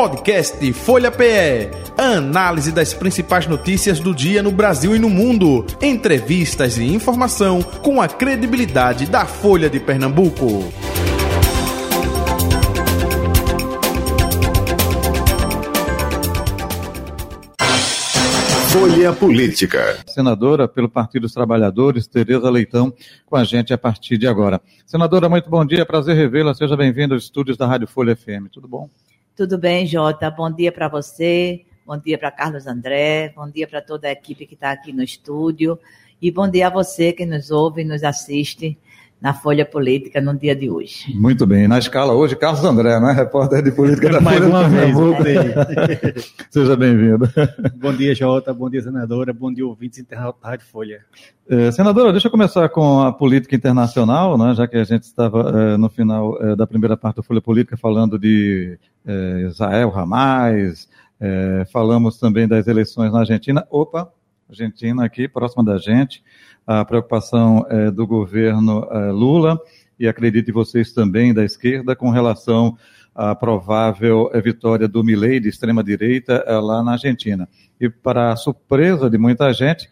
Podcast Folha PE. Análise das principais notícias do dia no Brasil e no mundo. Entrevistas e informação com a credibilidade da Folha de Pernambuco. Folha Política. Senadora pelo Partido dos Trabalhadores, Tereza Leitão, com a gente a partir de agora. Senadora, muito bom dia, prazer revê-la. Seja bem-vinda aos estúdios da Rádio Folha FM. Tudo bom? Tudo bem, Jota. Bom dia para você, bom dia para Carlos André, bom dia para toda a equipe que está aqui no estúdio e bom dia a você que nos ouve e nos assiste na Folha Política no dia de hoje. Muito bem. Na escala hoje, Carlos André, né? repórter de política da Mais Folha uma vez. Seja bem-vindo. bom dia, Jota. Bom dia, senadora. Bom dia, ouvintes internautas da Rádio Folha. Eh, senadora, deixa eu começar com a política internacional, né? já que a gente estava eh, no final eh, da primeira parte da Folha Política falando de eh, Israel, Hamas, eh, falamos também das eleições na Argentina. Opa, Argentina aqui, próxima da gente, a preocupação eh, do governo eh, Lula, e acredito em vocês também da esquerda, com relação à provável vitória do Milei de extrema-direita eh, lá na Argentina. E para surpresa de muita gente,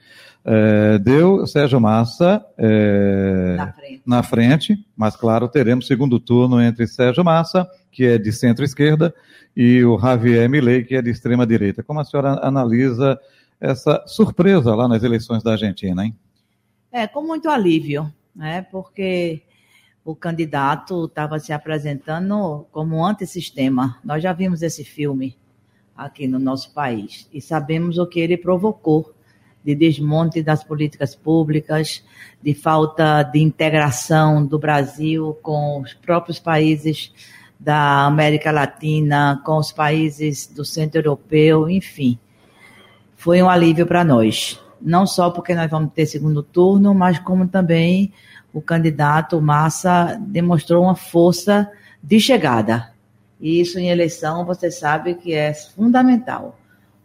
eh, deu Sérgio Massa eh, Na frente. na frente, mas claro, teremos segundo turno entre Sérgio Massa, que é de centro-esquerda, e o Javier Milei, que é de extrema-direita. Como a senhora analisa essa surpresa lá nas eleições da Argentina, hein? É, com muito alívio, né? Porque o candidato estava se apresentando como um antissistema. Nós já vimos esse filme aqui no nosso país e sabemos o que ele provocou de desmonte das políticas públicas, de falta de integração do Brasil com os próprios países da América Latina, com os países do centro europeu, enfim. Foi um alívio para nós não só porque nós vamos ter segundo turno, mas como também o candidato Massa demonstrou uma força de chegada. E isso em eleição você sabe que é fundamental.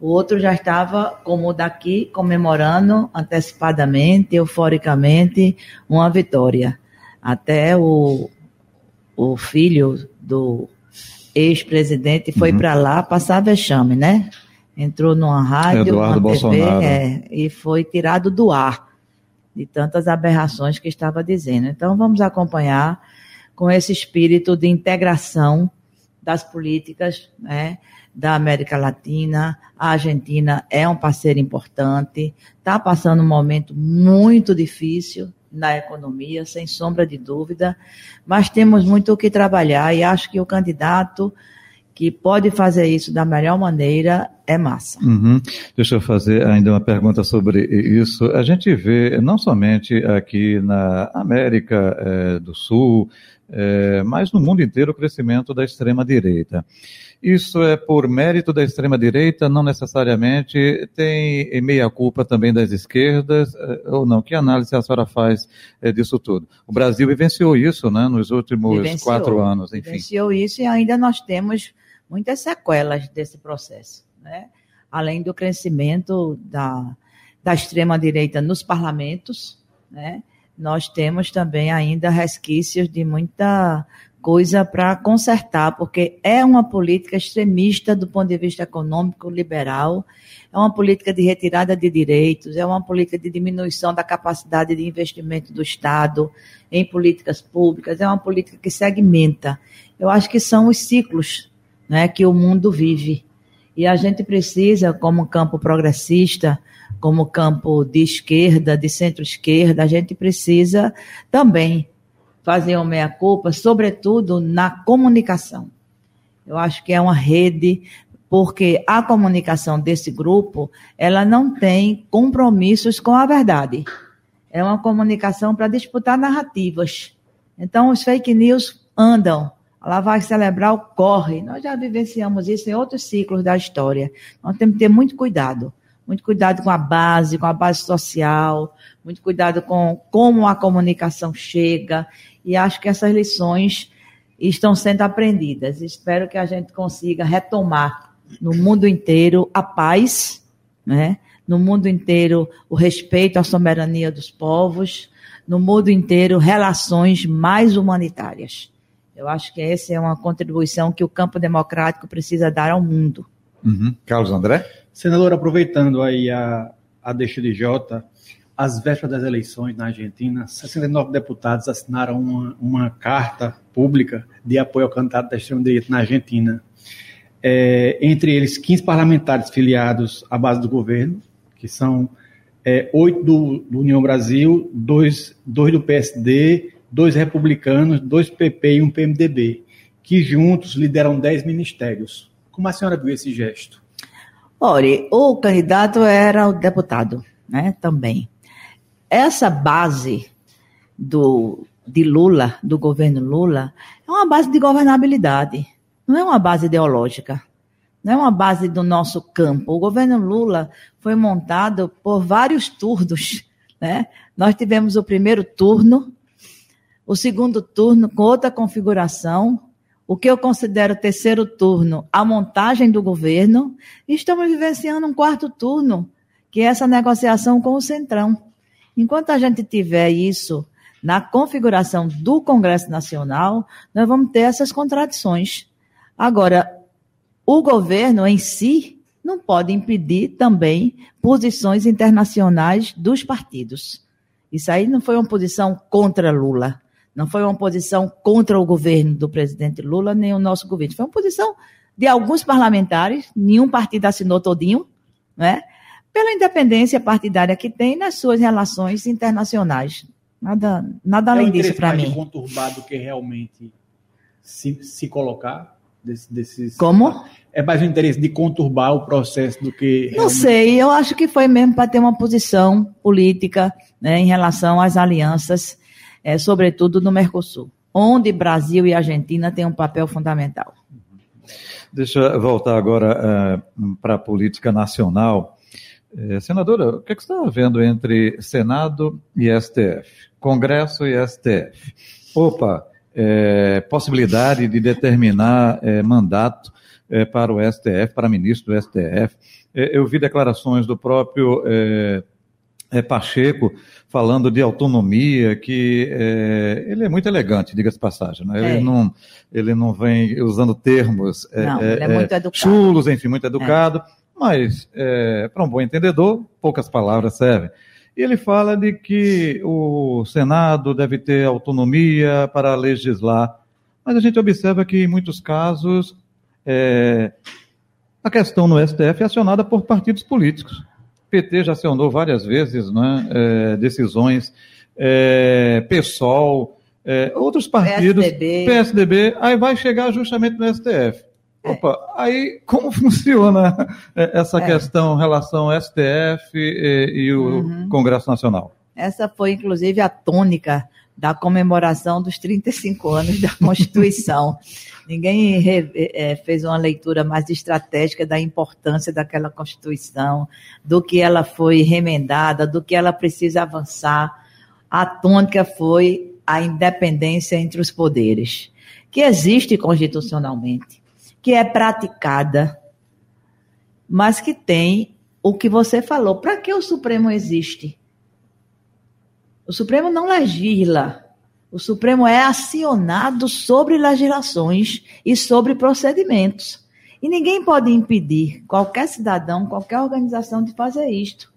O outro já estava, como o daqui, comemorando antecipadamente, euforicamente, uma vitória. Até o, o filho do ex-presidente foi Uhum. para lá passar vexame, né? Entrou numa rádio, Eduardo numa TV, é, e foi tirado do ar de tantas aberrações que estava dizendo. Então vamos acompanhar com esse espírito de integração das políticas né, da América Latina. A Argentina é um parceiro importante, está passando um momento muito difícil na economia, sem sombra de dúvida, mas temos muito o que trabalhar e acho que o candidato que pode fazer isso da melhor maneira é massa. Uhum. Deixa eu fazer ainda uma pergunta sobre isso. A gente vê, não somente aqui na América eh, do Sul, eh, mas no mundo inteiro, o crescimento da extrema-direita. Isso é por mérito da extrema-direita, não necessariamente tem meia-culpa também das esquerdas, eh, ou não? Que análise a senhora faz eh, disso tudo? O Brasil vivenciou isso né, nos últimos Vivenciou. quatro anos, enfim. Vivenciou isso e ainda nós temos muitas sequelas desse processo, né? Além do crescimento da, da extrema-direita nos parlamentos, né? Nós temos também ainda resquícios de muita coisa para consertar, porque é uma política extremista do ponto de vista econômico, liberal, é uma política de retirada de direitos, é uma política de diminuição da capacidade de investimento do Estado em políticas públicas, é uma política que segmenta. Eu acho que são os ciclos né, que o mundo vive. E a gente precisa, como campo progressista, como campo de esquerda, de centro-esquerda, a gente precisa também fazer uma meia-culpa, sobretudo na comunicação. Eu acho que é uma rede, porque a comunicação desse grupo, ela não tem compromissos com a verdade. É uma comunicação para disputar narrativas. Então, os fake news andam. A lavagem cerebral corre. Nós já vivenciamos isso em outros ciclos da história. Nós temos que ter muito cuidado. Muito cuidado com a base, com a base social, muito cuidado com como a comunicação chega. E acho que essas lições estão sendo aprendidas. Espero que a gente consiga retomar no mundo inteiro a paz, né? no mundo inteiro o respeito à soberania dos povos, no mundo inteiro relações mais humanitárias. Eu acho que essa é uma contribuição que o campo democrático precisa dar ao mundo. Uhum. Carlos André? Senador, aproveitando aí a, a deixa de Jota, às vésperas das eleições na Argentina, 69 deputados assinaram uma, uma carta pública de apoio ao candidato da extrema-direita na Argentina. É, entre eles, 15 parlamentares filiados à base do governo, que são é, oito do, do, União Brasil, dois, dois do PSD, dois republicanos, dois PP e um PMDB, que juntos lideram 10 ministérios. Como a senhora viu esse gesto? Olha, o candidato era o deputado, né, também essa base do, de Lula, do governo Lula, é uma base de governabilidade, não é uma base ideológica, não é uma base do nosso campo. O governo Lula foi montado por vários turnos. Né? Nós tivemos o primeiro turno, o segundo turno com outra configuração, o que eu considero terceiro turno, a montagem do governo, estamos vivenciando um quarto turno, que é essa negociação com o Centrão. Enquanto a gente tiver isso na configuração do Congresso Nacional, nós vamos ter essas contradições. Agora, o governo em si não pode impedir também posições internacionais dos partidos. Isso aí não foi uma posição contra Lula, não foi uma posição contra o governo do presidente Lula, nem o nosso governo. Foi uma posição de alguns parlamentares, nenhum partido assinou todinho, né? pela independência partidária que tem nas suas relações internacionais. Nada, nada além é um disso para mim. É conturbado que realmente se, se colocar desse, desses. Como? É mais o interesse de conturbar o processo do que. Não sei, eu acho que foi mesmo para ter uma posição política né, em relação às alianças, é, sobretudo no Mercosul, onde Brasil e Argentina têm um papel fundamental. Deixa eu voltar agora uh, para a política nacional. É, senadora, o que, é que você está vendo entre Senado e STF? Congresso e STF? Opa, é, possibilidade de determinar é, mandato é, para o STF, para ministro do STF. Eu vi declarações do próprio é, Pacheco falando de autonomia, que ele é muito elegante, diga-se passagem. Né? Ele, não, ele não vem usando termos não, ele é muito educado. chulos, enfim, muito educado mas é, para um bom entendedor, poucas palavras servem. E ele fala de que o Senado deve ter autonomia para legislar, mas a gente observa que em muitos casos é, a questão no STF é acionada por partidos políticos. O PT já acionou várias vezes né, é, decisões, é, PSOL, é, outros partidos, PSDB. PSDB, aí vai chegar justamente no STF. É. Opa, aí como funciona essa é. questão em relação ao STF e, e o uhum. Congresso Nacional? Essa foi, inclusive, a tônica da comemoração dos 35 anos da Constituição. Ninguém re, é, fez uma leitura mais estratégica da importância daquela Constituição, do que ela foi remendada, do que ela precisa avançar. A tônica foi a independência entre os poderes, que existe constitucionalmente que é praticada, mas que tem o que você falou. Para que o Supremo existe? O Supremo não legisla. O Supremo é acionado sobre legislações e sobre procedimentos. E ninguém pode impedir qualquer cidadão, qualquer organização de fazer isto.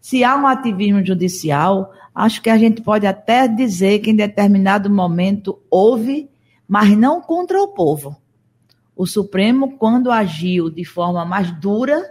Se há um ativismo judicial, acho que a gente pode até dizer que em determinado momento houve, mas não contra o povo. O Supremo, quando agiu de forma mais dura,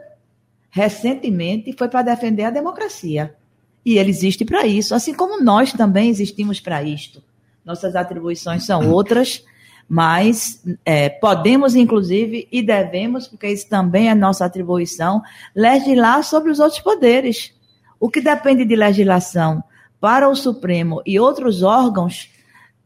recentemente, foi para defender a democracia. E ele existe para isso, assim como nós também existimos para isto. Nossas atribuições são outras, mas é, podemos, inclusive, e devemos, porque isso também é nossa atribuição, legislar sobre os outros poderes. O que depende de legislação para o Supremo e outros órgãos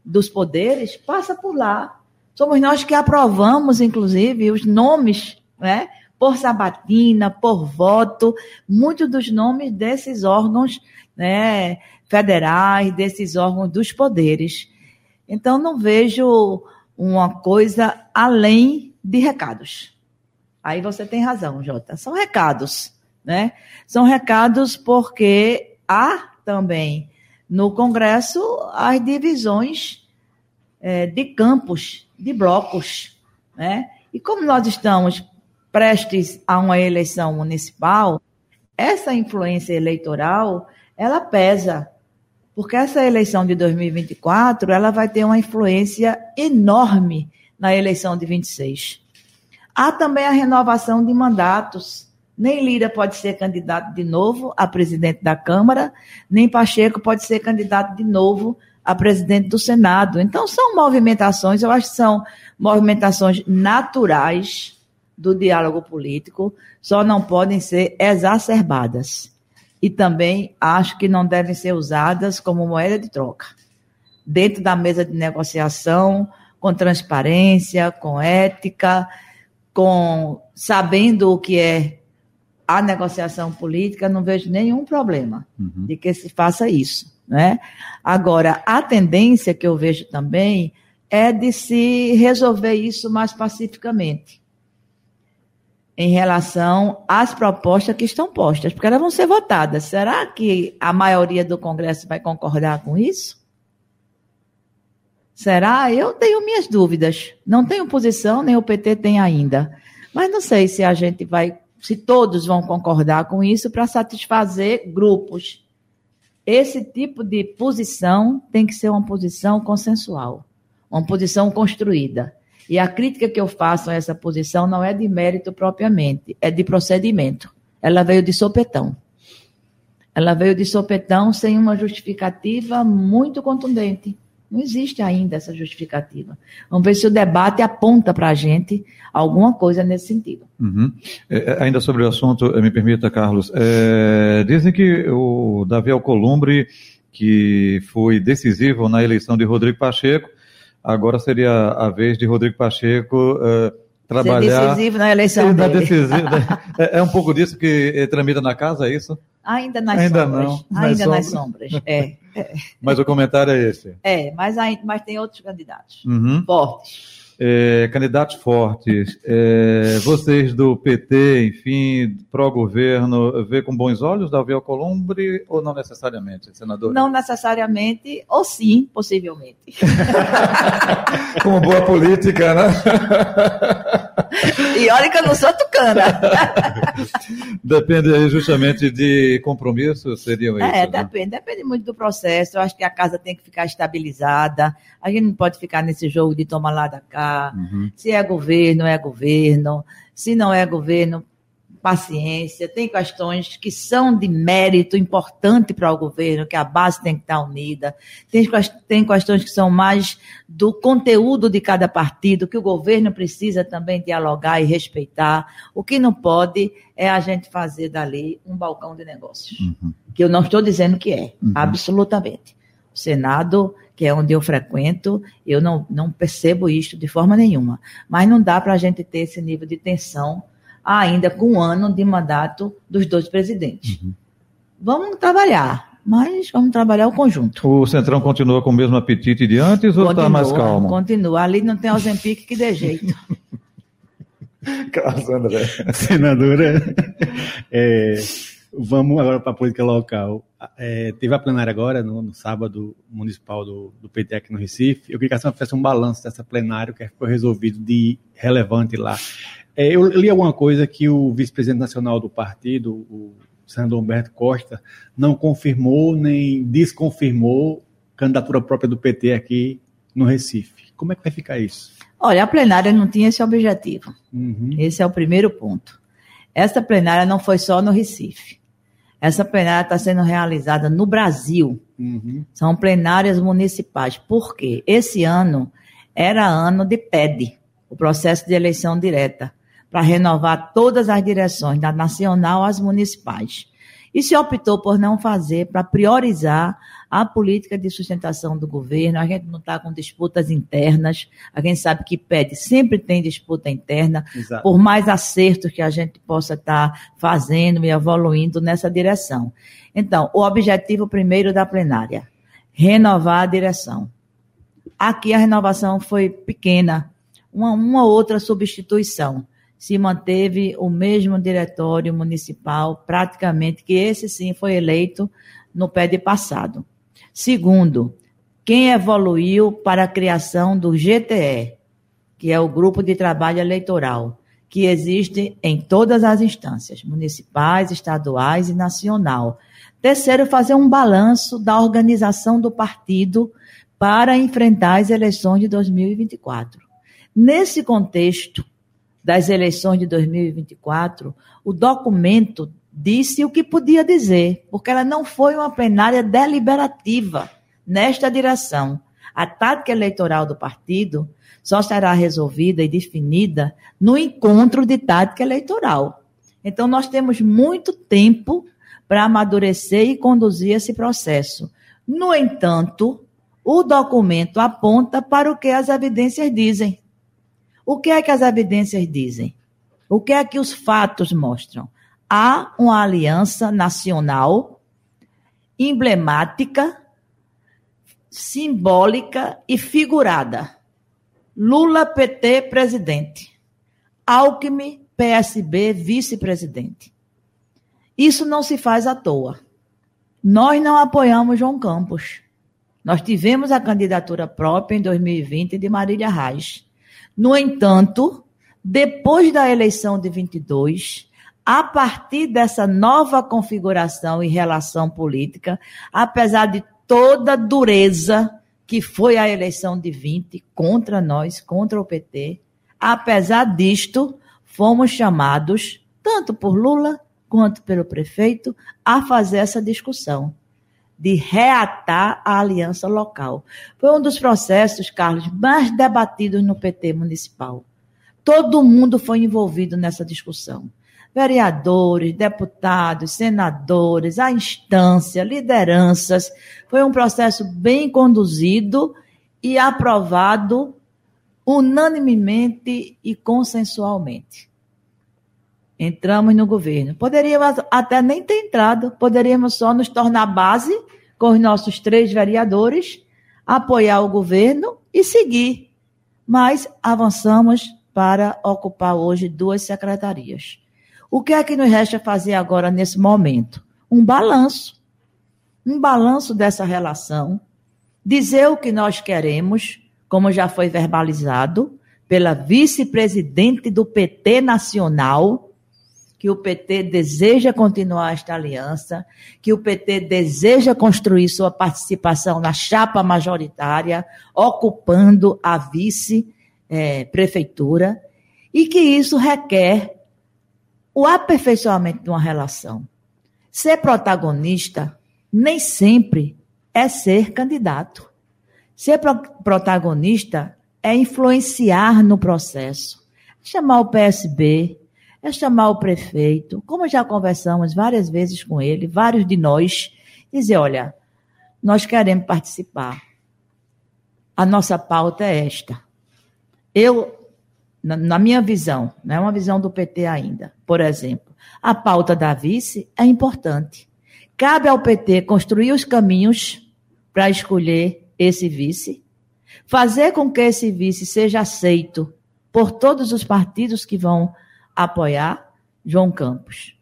dos poderes passa por lá. Somos nós que aprovamos, inclusive, os nomes, né? Por sabatina, por voto, muitos dos nomes desses órgãos né, federais, desses órgãos dos poderes. Então, não vejo uma coisa além de recados. Aí você tem razão, Jota. São recados, né? São recados porque há também no Congresso as divisões é, de campos, de blocos. Né? E como nós estamos prestes a uma eleição municipal, essa influência eleitoral, ela pesa, porque essa eleição de 2024, ela vai ter uma influência enorme na eleição de 26. Há também a renovação de mandatos. Nem Lira pode ser candidato de novo a presidente da Câmara, nem Pacheco pode ser candidato de novo a presidente do Senado. Então, são movimentações, eu acho que são movimentações naturais do diálogo político, só não podem ser exacerbadas. E também acho que não devem ser usadas como moeda de troca. Dentro da mesa de negociação, com transparência, com ética, com sabendo o que é a negociação política, não vejo nenhum problema uhum. de que se faça isso. Né? Agora, a tendência que eu vejo também é de se resolver isso mais pacificamente em relação às propostas que estão postas, porque elas vão ser votadas. Será que a maioria do Congresso vai concordar com isso? Será? Eu tenho minhas dúvidas. Não tenho posição, nem o PT tem ainda. Mas não sei se a gente vai, se todos vão concordar com isso para satisfazer grupos. Esse tipo de posição tem que ser uma posição consensual, uma posição construída. E a crítica que eu faço a essa posição não é de mérito propriamente, é de procedimento. Ela veio de sopetão. Ela veio de sopetão sem uma justificativa muito contundente. Não existe ainda essa justificativa. Vamos ver se o debate aponta para a gente alguma coisa nesse sentido. Uhum. É, é ainda sobre o assunto, me permita, Carlos. É, dizem que o Davi Alcolumbre, que foi decisivo na eleição de Rodrigo Pacheco, agora seria a vez de Rodrigo Pacheco uh, trabalhar. Ser decisivo na eleição dele. Decisivo, né? é, é, um pouco disso que tramita na casa, é isso? Ainda nas Ainda sombras. Não, nas Ainda sombras. nas sombras. É, é. Mas o comentário é esse. É, mas, mas tem outros candidatos uhum. fortes é, candidatos fortes, é, vocês do PT, enfim, pró-governo, vê com bons olhos Davi Alcolumbre ou não necessariamente, senador? Não necessariamente, ou sim, possivelmente. Como boa política, né? E olha que eu não sou tucana. depende justamente de compromisso, seriam é, isso? É, depende, né? depende muito do processo. Eu acho que a casa tem que ficar estabilizada. A gente não pode ficar nesse jogo de tomar lá da Uhum. Se é governo, é governo. Se não é governo, paciência. Tem questões que são de mérito importante para o governo, que a base tem que estar unida. Tem, tem questões que são mais do conteúdo de cada partido, que o governo precisa também dialogar e respeitar. O que não pode é a gente fazer dali um balcão de negócios. Uhum. Que eu não estou dizendo que é, uhum. absolutamente. Senado que é onde eu frequento, eu não, não percebo isto de forma nenhuma. Mas não dá para a gente ter esse nível de tensão ainda com um ano de mandato dos dois presidentes. Uhum. Vamos trabalhar, mas vamos trabalhar o conjunto. O Centrão continua com o mesmo apetite de antes ou está mais calmo? Continua. Ali não tem Ozempic que dê jeito. Cassandra. Senadora, é, vamos agora para a política local. É, teve a plenária agora, no, no sábado municipal do, do, PT aqui no Recife. Eu queria que a senhora fizesse um balanço dessa plenária, o que foi resolvido de relevante lá. É, eu li alguma coisa que o vice-presidente nacional do partido, o senador Humberto Costa, não confirmou nem desconfirmou candidatura própria do PT aqui no Recife. Como é que vai ficar isso? Olha, a plenária não tinha esse objetivo. Uhum. Esse é o primeiro ponto. Essa plenária não foi só no Recife. Essa plenária está sendo realizada no Brasil. Uhum. São plenárias municipais. Por quê? Esse ano era ano de PED, o processo de eleição direta, para renovar todas as direções, da nacional às municipais. E se optou por não fazer para priorizar a política de sustentação do governo. A gente não está com disputas internas. A gente sabe que pede sempre tem disputa interna, Exato. por mais acertos que a gente possa estar tá fazendo e evoluindo nessa direção. Então, o objetivo primeiro da plenária, renovar a direção. Aqui a renovação foi pequena, uma, uma outra substituição se manteve o mesmo diretório municipal, praticamente, que esse sim foi eleito no pé de passado. Segundo, quem evoluiu para a criação do GTE, que é o Grupo de Trabalho Eleitoral, que existe em todas as instâncias, municipais, estaduais e nacional. Terceiro, fazer um balanço da organização do partido para enfrentar as eleições de 2024. Nesse contexto das eleições de 2024, o documento disse o que podia dizer, porque ela não foi uma plenária deliberativa nesta direção. A tática eleitoral do partido só será resolvida e definida no encontro de tática eleitoral. Então, nós temos muito tempo para amadurecer e conduzir esse processo. No entanto, o documento aponta para o que as evidências dizem. O que é que as evidências dizem? O que é que os fatos mostram? Há uma aliança nacional emblemática, simbólica e figurada. Lula, PT, presidente. Alckmin, PSB, vice-presidente. Isso não se faz à toa. Nós não apoiamos João Campos. Nós tivemos a candidatura própria em 2020 de Marília Reis. No entanto, depois da eleição de 22, a partir dessa nova configuração e relação política, apesar de toda a dureza que foi a eleição de 20 contra nós, contra o PT, apesar disto, fomos chamados, tanto por Lula quanto pelo prefeito, a fazer essa discussão de reatar a aliança local. Foi um dos processos, Carlos, mais debatidos no PT municipal. Todo mundo foi envolvido nessa discussão. Vereadores, deputados, senadores, a instância, lideranças. Foi um processo bem conduzido e aprovado unanimemente e consensualmente. Entramos no governo. Poderíamos até nem ter entrado, poderíamos só nos tornar base com os nossos três vereadores, apoiar o governo e seguir. Mas avançamos para ocupar hoje duas secretarias. O que é que nos resta fazer agora nesse momento? Um balanço. Um balanço dessa relação, dizer o que nós queremos, como já foi verbalizado pela vice-presidente do PT nacional, que o PT deseja continuar esta aliança, que o PT deseja construir sua participação na chapa majoritária, ocupando a vice-prefeitura, é, e que isso requer o aperfeiçoamento de uma relação. Ser protagonista nem sempre é ser candidato. Ser pro protagonista é influenciar no processo. Chamar o PSB, é chamar o prefeito, como já conversamos várias vezes com ele, vários de nós, dizer: olha, nós queremos participar. A nossa pauta é esta. Eu, na, na minha visão, não é uma visão do PT ainda, por exemplo, a pauta da vice é importante. Cabe ao PT construir os caminhos para escolher esse vice, fazer com que esse vice seja aceito por todos os partidos que vão apoiar João Campos.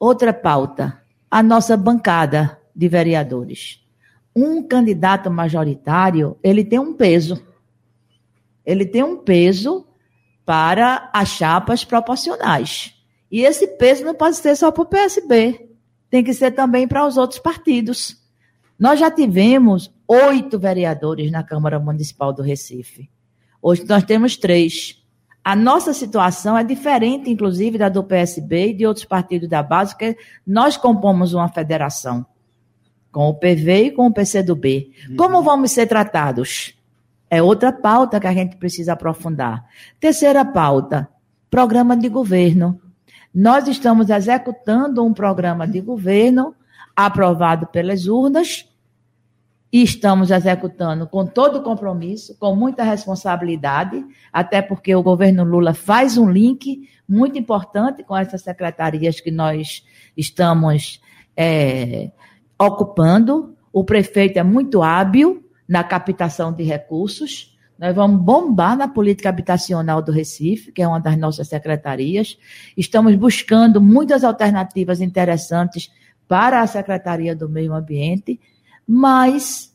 Outra pauta, a nossa bancada de vereadores. Um candidato majoritário, ele tem um peso. Ele tem um peso para as chapas proporcionais. E esse peso não pode ser só para o PSB, tem que ser também para os outros partidos. Nós já tivemos oito vereadores na Câmara Municipal do Recife. Hoje nós temos três. A nossa situação é diferente, inclusive, da do PSB e de outros partidos da base, porque nós compomos uma federação com o PV e com o PCdoB. Uhum. Como vamos ser tratados? É outra pauta que a gente precisa aprofundar. Terceira pauta: programa de governo. Nós estamos executando um programa de governo aprovado pelas urnas e estamos executando com todo compromisso, com muita responsabilidade, até porque o governo Lula faz um link muito importante com essas secretarias que nós estamos é, ocupando. O prefeito é muito hábil na captação de recursos. Nós vamos bombar na política habitacional do Recife, que é uma das nossas secretarias. Estamos buscando muitas alternativas interessantes para a Secretaria do Meio Ambiente mas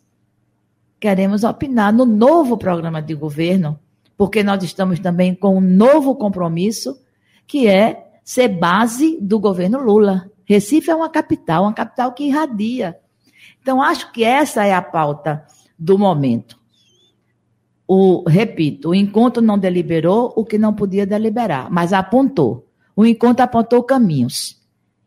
queremos opinar no novo programa de governo, porque nós estamos também com um novo compromisso, que é ser base do governo Lula. Recife é uma capital, uma capital que irradia. Então, acho que essa é a pauta do momento. O, repito, o encontro não deliberou o que não podia deliberar, mas apontou. O encontro apontou caminhos.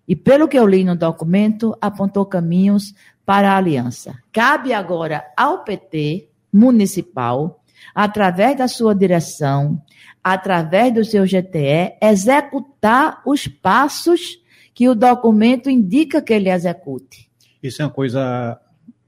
E pelo que eu li no documento, apontou caminhos para a aliança. Cabe agora ao PT municipal, através da sua direção, através do seu GTE, executar os passos que o documento indica que ele execute. Isso é uma coisa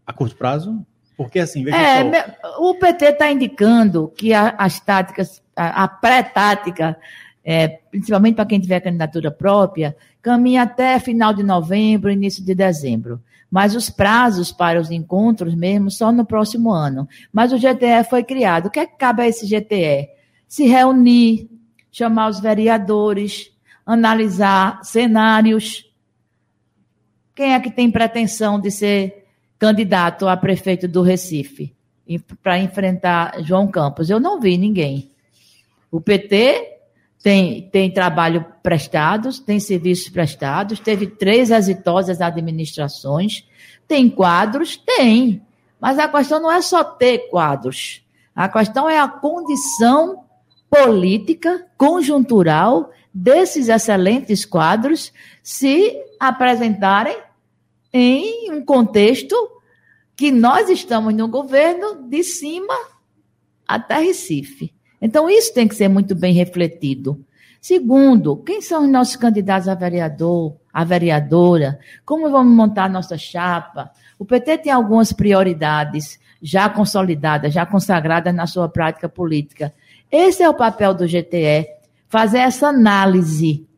a curto prazo? Porque assim, veja é, só. O PT está indicando que a, as táticas, a, a pré-tática, é, principalmente para quem tiver candidatura própria, caminha até final de novembro, início de dezembro. Mas os prazos para os encontros mesmo só no próximo ano. Mas o GTE foi criado. O que, é que cabe a esse GTE? Se reunir, chamar os vereadores, analisar cenários. Quem é que tem pretensão de ser candidato a prefeito do Recife para enfrentar João Campos? Eu não vi ninguém. O PT tem, tem trabalho prestados, tem serviços prestados, teve três exitosas administrações, tem quadros? Tem. Mas a questão não é só ter quadros. A questão é a condição política, conjuntural, desses excelentes quadros se apresentarem em um contexto que nós estamos no governo de cima até Recife. Então, isso tem que ser muito bem refletido. Segundo, quem são os nossos candidatos a vereador, a vereadora? Como vamos montar a nossa chapa? O PT tem algumas prioridades já consolidadas, já consagradas na sua prática política. Esse é o papel do GTE, fazer essa análise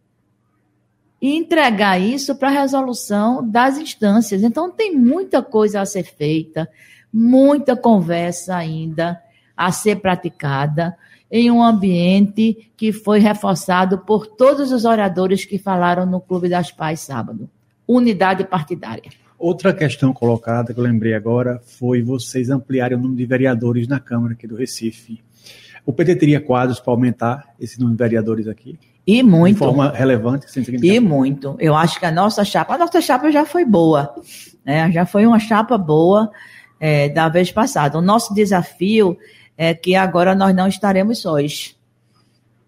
e entregar isso para a resolução das instâncias. Então, tem muita coisa a ser feita, muita conversa ainda a ser praticada em um ambiente que foi reforçado por todos os oradores que falaram no Clube das Pais sábado. Unidade partidária. Outra questão colocada que eu lembrei agora foi vocês ampliarem o número de vereadores na Câmara aqui do Recife. O PT teria quadros para aumentar esse número de vereadores aqui? E muito. De forma relevante, sem E muito. Eu acho que a nossa chapa, a nossa chapa já foi boa, né? Já foi uma chapa boa é, da vez passada. O nosso desafio é que agora nós não estaremos sós.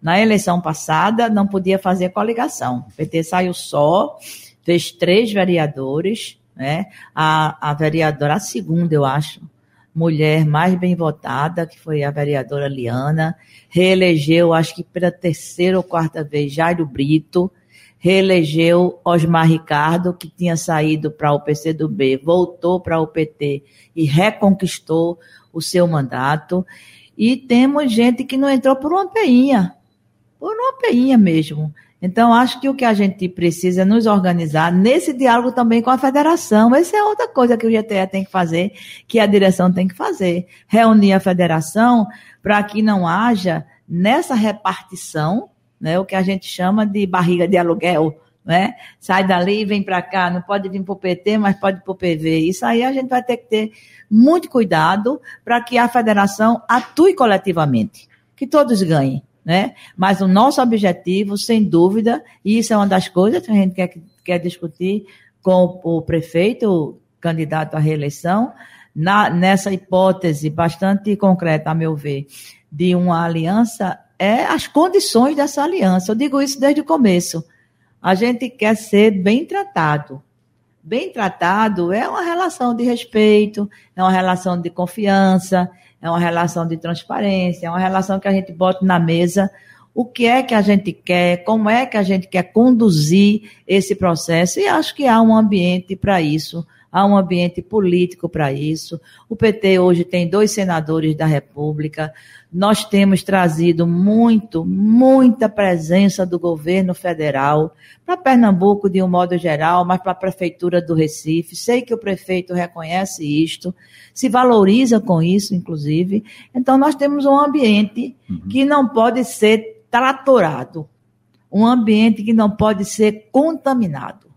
Na eleição passada, não podia fazer coligação. O PT saiu só, fez três vereadores, né? A, a vereadora, a segunda, eu acho, mulher mais bem votada, que foi a vereadora Liana, reelegeu, acho que pela terceira ou quarta vez, Jairo Brito, reelegeu Osmar Ricardo, que tinha saído para o PCdoB, voltou para o PT e reconquistou o seu mandato. E temos gente que não entrou por uma peinha, por uma peinha mesmo. Então, acho que o que a gente precisa é nos organizar nesse diálogo também com a federação. Essa é outra coisa que o GTE tem que fazer, que a direção tem que fazer. Reunir a federação para que não haja nessa repartição, né, o que a gente chama de barriga de aluguel, né? Sai dali, vem para cá, não pode vir para o PT, mas pode para o PV. Isso aí a gente vai ter que ter muito cuidado para que a federação atue coletivamente, que todos ganhem. Né? Mas o nosso objetivo, sem dúvida, e isso é uma das coisas que a gente quer, quer discutir com o prefeito, o candidato à reeleição, na, nessa hipótese bastante concreta, a meu ver, de uma aliança, é as condições dessa aliança. Eu digo isso desde o começo. A gente quer ser bem tratado. Bem tratado é uma relação de respeito, é uma relação de confiança, é uma relação de transparência, é uma relação que a gente bota na mesa o que é que a gente quer, como é que a gente quer conduzir esse processo, e acho que há um ambiente para isso há um ambiente político para isso. O PT hoje tem dois senadores da República. Nós temos trazido muito, muita presença do governo federal para Pernambuco de um modo geral, mas para a prefeitura do Recife. Sei que o prefeito reconhece isto, se valoriza com isso, inclusive. Então nós temos um ambiente uhum. que não pode ser tratorado, um ambiente que não pode ser contaminado.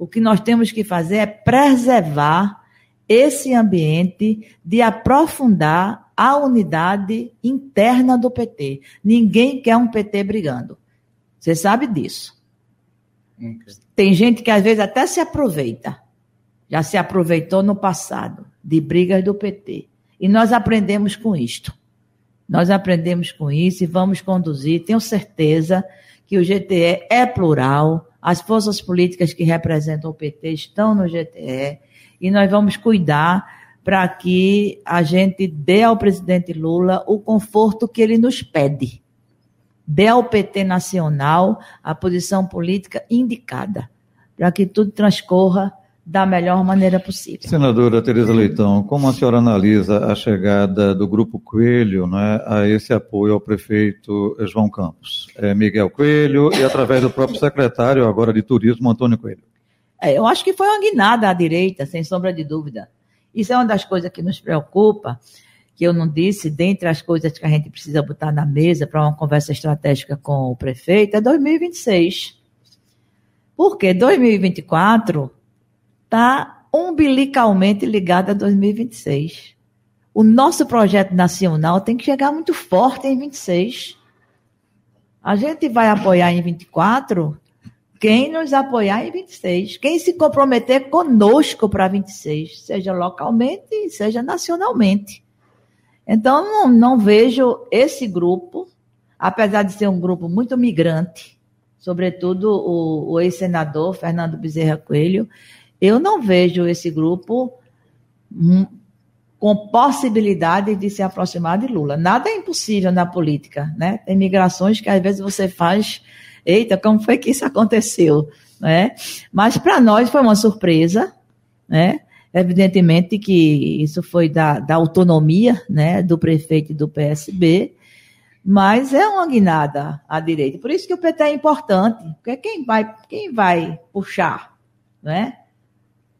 O que nós temos que fazer é preservar esse ambiente de aprofundar a unidade interna do PT. Ninguém quer um PT brigando. Você sabe disso. Tem gente que às vezes até se aproveita. Já se aproveitou no passado de brigas do PT. E nós aprendemos com isto. Nós aprendemos com isso e vamos conduzir. Tenho certeza que o GTE é plural, as forças políticas que representam o PT estão no GTE e nós vamos cuidar para que a gente dê ao presidente Lula o conforto que ele nos pede. Dê ao PT nacional a posição política indicada, para que tudo transcorra da melhor maneira possível. Senadora Tereza Leitão, como a senhora analisa a chegada do Grupo Coelho né, a esse apoio ao prefeito João Campos? É Miguel Coelho e através do próprio secretário agora de Turismo, Antônio Coelho. É, eu acho que foi uma guinada à direita, sem sombra de dúvida. Isso é uma das coisas que nos preocupa, que eu não disse, dentre as coisas que a gente precisa botar na mesa para uma conversa estratégica com o prefeito, é 2026. Porque 2024 está umbilicalmente ligada a 2026. O nosso projeto nacional tem que chegar muito forte em 26. A gente vai apoiar em 24 quem nos apoiar em 26, quem se comprometer conosco para 26, seja localmente, seja nacionalmente. Então, não, não vejo esse grupo, apesar de ser um grupo muito migrante, sobretudo o, o ex-senador Fernando Bezerra Coelho, eu não vejo esse grupo hum, com possibilidade de se aproximar de Lula. Nada é impossível na política, né? Tem migrações que às vezes você faz, eita, como foi que isso aconteceu, né? Mas para nós foi uma surpresa, né? Evidentemente que isso foi da, da autonomia, né, do prefeito do PSB, mas é uma guinada à direita. Por isso que o PT é importante, porque quem vai, quem vai puxar, né?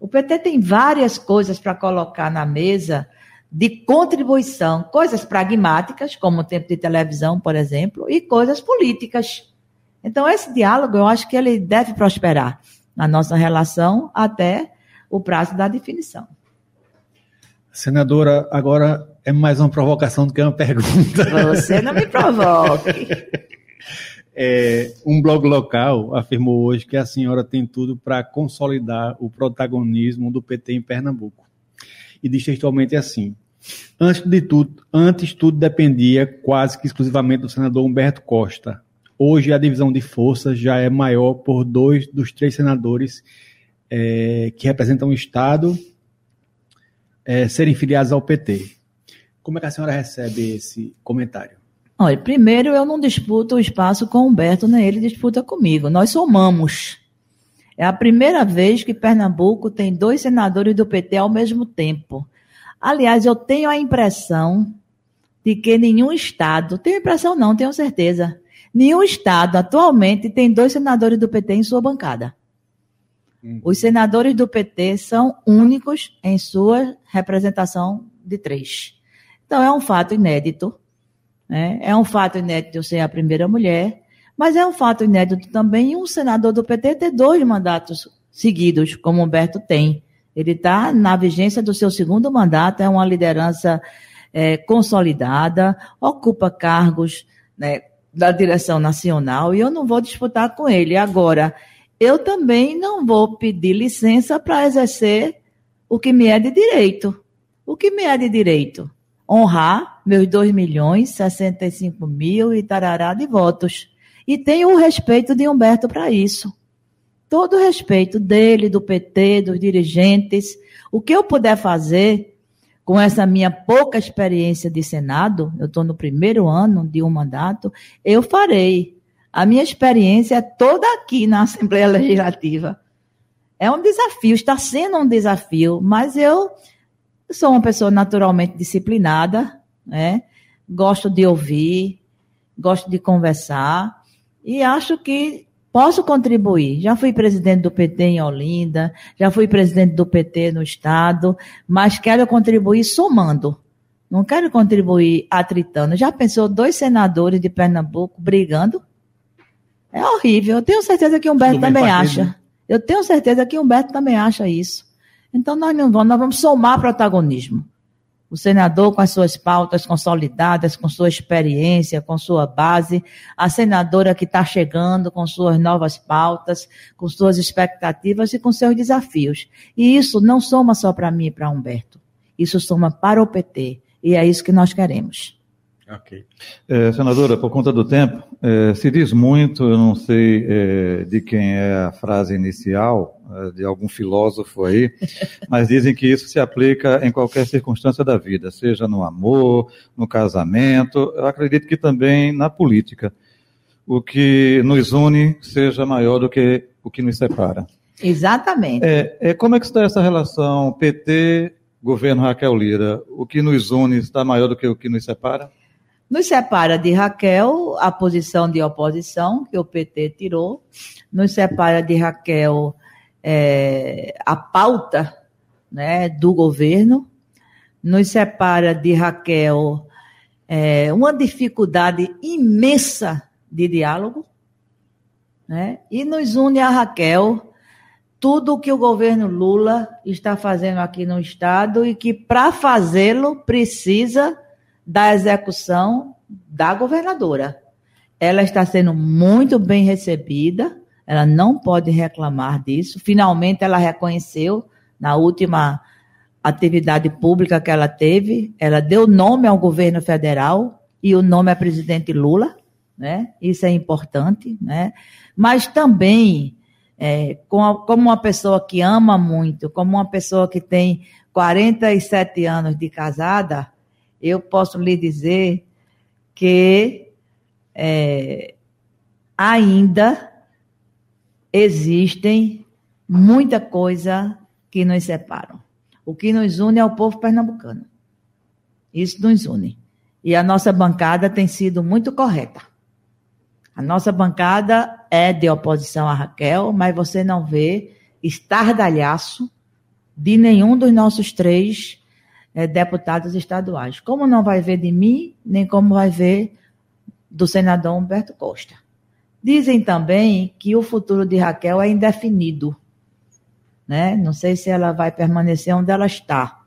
O PT tem várias coisas para colocar na mesa de contribuição, coisas pragmáticas, como o tempo de televisão, por exemplo, e coisas políticas. Então, esse diálogo, eu acho que ele deve prosperar na nossa relação até o prazo da definição. Senadora, agora é mais uma provocação do que uma pergunta. Você não me provoque. É, um blog local afirmou hoje que a senhora tem tudo para consolidar o protagonismo do PT em Pernambuco. E diz textualmente assim: antes de tudo, antes tudo dependia quase que exclusivamente do senador Humberto Costa. Hoje a divisão de forças já é maior por dois dos três senadores é, que representam o Estado é, serem filiados ao PT. Como é que a senhora recebe esse comentário? Olha, primeiro eu não disputo o espaço com o Humberto, nem ele disputa comigo. Nós somamos. É a primeira vez que Pernambuco tem dois senadores do PT ao mesmo tempo. Aliás, eu tenho a impressão de que nenhum estado, tenho impressão não, tenho certeza, nenhum estado atualmente tem dois senadores do PT em sua bancada. Hum. Os senadores do PT são únicos em sua representação de três. Então é um fato inédito né? É um fato inédito eu ser a primeira mulher, mas é um fato inédito também um senador do PT ter dois mandatos seguidos, como Humberto tem. Ele está na vigência do seu segundo mandato, é uma liderança é, consolidada, ocupa cargos né, da direção nacional e eu não vou disputar com ele. Agora, eu também não vou pedir licença para exercer o que me é de direito. O que me é de direito? honrar meus 2 milhões 65 mil e tarará de votos. E tenho o respeito de Humberto para isso. Todo o respeito dele, do PT, dos dirigentes. O que eu puder fazer com essa minha pouca experiência de Senado, eu estou no primeiro ano de um mandato, eu farei. A minha experiência é toda aqui na Assembleia Legislativa. É um desafio, está sendo um desafio, mas eu sou uma pessoa naturalmente disciplinada, né? Gosto de ouvir, gosto de conversar e acho que posso contribuir. Já fui presidente do PT em Olinda, já fui presidente do PT no estado, mas quero contribuir somando. Não quero contribuir atritando. Já pensou dois senadores de Pernambuco brigando? É horrível. Eu tenho certeza que Humberto também partido. acha. Eu tenho certeza que Humberto também acha isso. Então nós não vamos, nós vamos somar protagonismo. O senador com as suas pautas consolidadas, com sua experiência, com sua base, a senadora que está chegando com suas novas pautas, com suas expectativas e com seus desafios. E isso não soma só para mim e para Humberto. Isso soma para o PT. E é isso que nós queremos. Ok. É, senadora, por conta do tempo, é, se diz muito, eu não sei é, de quem é a frase inicial, é, de algum filósofo aí, mas dizem que isso se aplica em qualquer circunstância da vida, seja no amor, no casamento, eu acredito que também na política. O que nos une seja maior do que o que nos separa. Exatamente. É, é como é que está essa relação PT, governo Raquel Lira? O que nos une está maior do que o que nos separa? Nos separa de Raquel a posição de oposição que o PT tirou, nos separa de Raquel é, a pauta né, do governo, nos separa de Raquel é, uma dificuldade imensa de diálogo, né, e nos une a Raquel tudo o que o governo Lula está fazendo aqui no Estado e que, para fazê-lo, precisa da execução da governadora. Ela está sendo muito bem recebida, ela não pode reclamar disso. Finalmente, ela reconheceu na última atividade pública que ela teve, ela deu nome ao governo federal e o nome é presidente Lula, né? Isso é importante, né? Mas também, é, como uma pessoa que ama muito, como uma pessoa que tem 47 anos de casada, eu posso lhe dizer que é, ainda existem muita coisa que nos separam. O que nos une é o povo pernambucano. Isso nos une. E a nossa bancada tem sido muito correta. A nossa bancada é de oposição a Raquel, mas você não vê estardalhaço de nenhum dos nossos três é, deputados estaduais. Como não vai ver de mim, nem como vai ver do senador Humberto Costa. Dizem também que o futuro de Raquel é indefinido. Né? Não sei se ela vai permanecer onde ela está.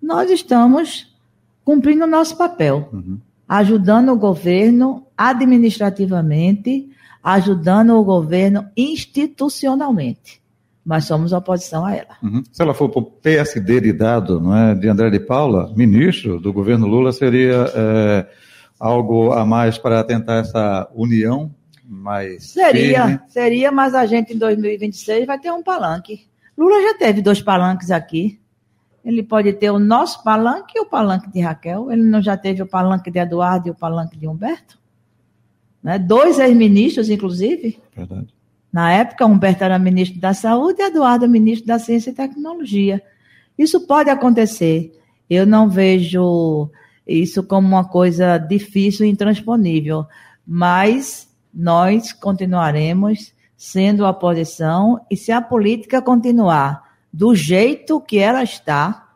Nós estamos cumprindo o nosso papel, uhum. ajudando o governo administrativamente, ajudando o governo institucionalmente mas somos oposição a ela. Uhum. Se ela for para o PSD de dado, não é, de André de Paula, ministro do governo Lula, seria é, algo a mais para tentar essa união mais Seria, firme. seria, mas a gente em 2026 vai ter um palanque. Lula já teve dois palanques aqui. Ele pode ter o nosso palanque e o palanque de Raquel. Ele não já teve o palanque de Eduardo e o palanque de Humberto? Né? Dois ex-ministros, inclusive. Verdade. Na época, Humberto era ministro da Saúde e Eduardo ministro da Ciência e Tecnologia. Isso pode acontecer. Eu não vejo isso como uma coisa difícil e intransponível, mas nós continuaremos sendo a oposição e se a política continuar do jeito que ela está,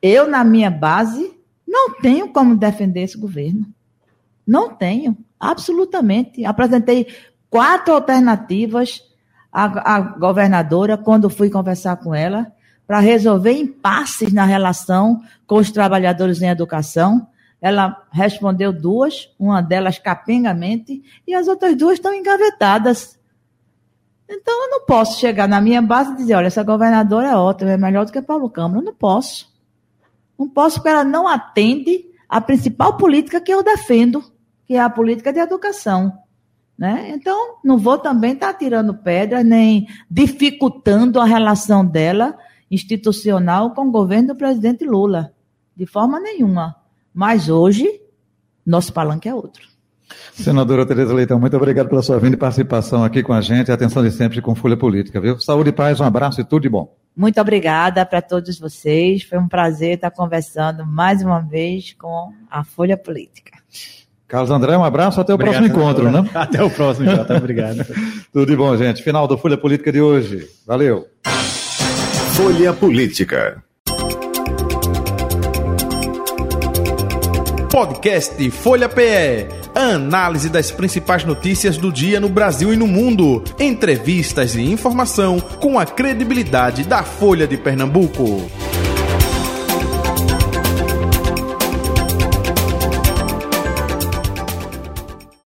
eu, na minha base, não tenho como defender esse governo. Não tenho, absolutamente. Apresentei quatro alternativas à, à governadora quando fui conversar com ela para resolver impasses na relação com os trabalhadores em educação. Ela respondeu duas, uma delas capengamente, e as outras duas estão engavetadas. Então eu não posso chegar na minha base e dizer, olha, essa governadora é ótima, é melhor do que Paulo Câmara. Eu não posso. Não posso porque ela não atende a principal política que eu defendo, que é a política de educação. Né? Então, não vou também estar tá tirando pedra, nem dificultando a relação dela institucional com o governo do presidente Lula. De forma nenhuma. Mas hoje, nosso palanque é outro. Senadora Tereza Leitão, muito obrigado pela sua vinda e participação aqui com a gente. Atenção de sempre com Folha Política, viu? Saúde e paz, um abraço e tudo de bom. Muito obrigada para todos vocês. Foi um prazer estar conversando mais uma vez com a Folha Política. Carlos André, um abraço, até o Obrigado, próximo encontro, né? Até o próximo, Jota. Obrigado. Tudo de bom, gente. Final do Folha Política de hoje. Valeu. Folha Política. Podcast Folha PE análise das principais notícias do dia no Brasil e no mundo, entrevistas e informação com a credibilidade da Folha de Pernambuco.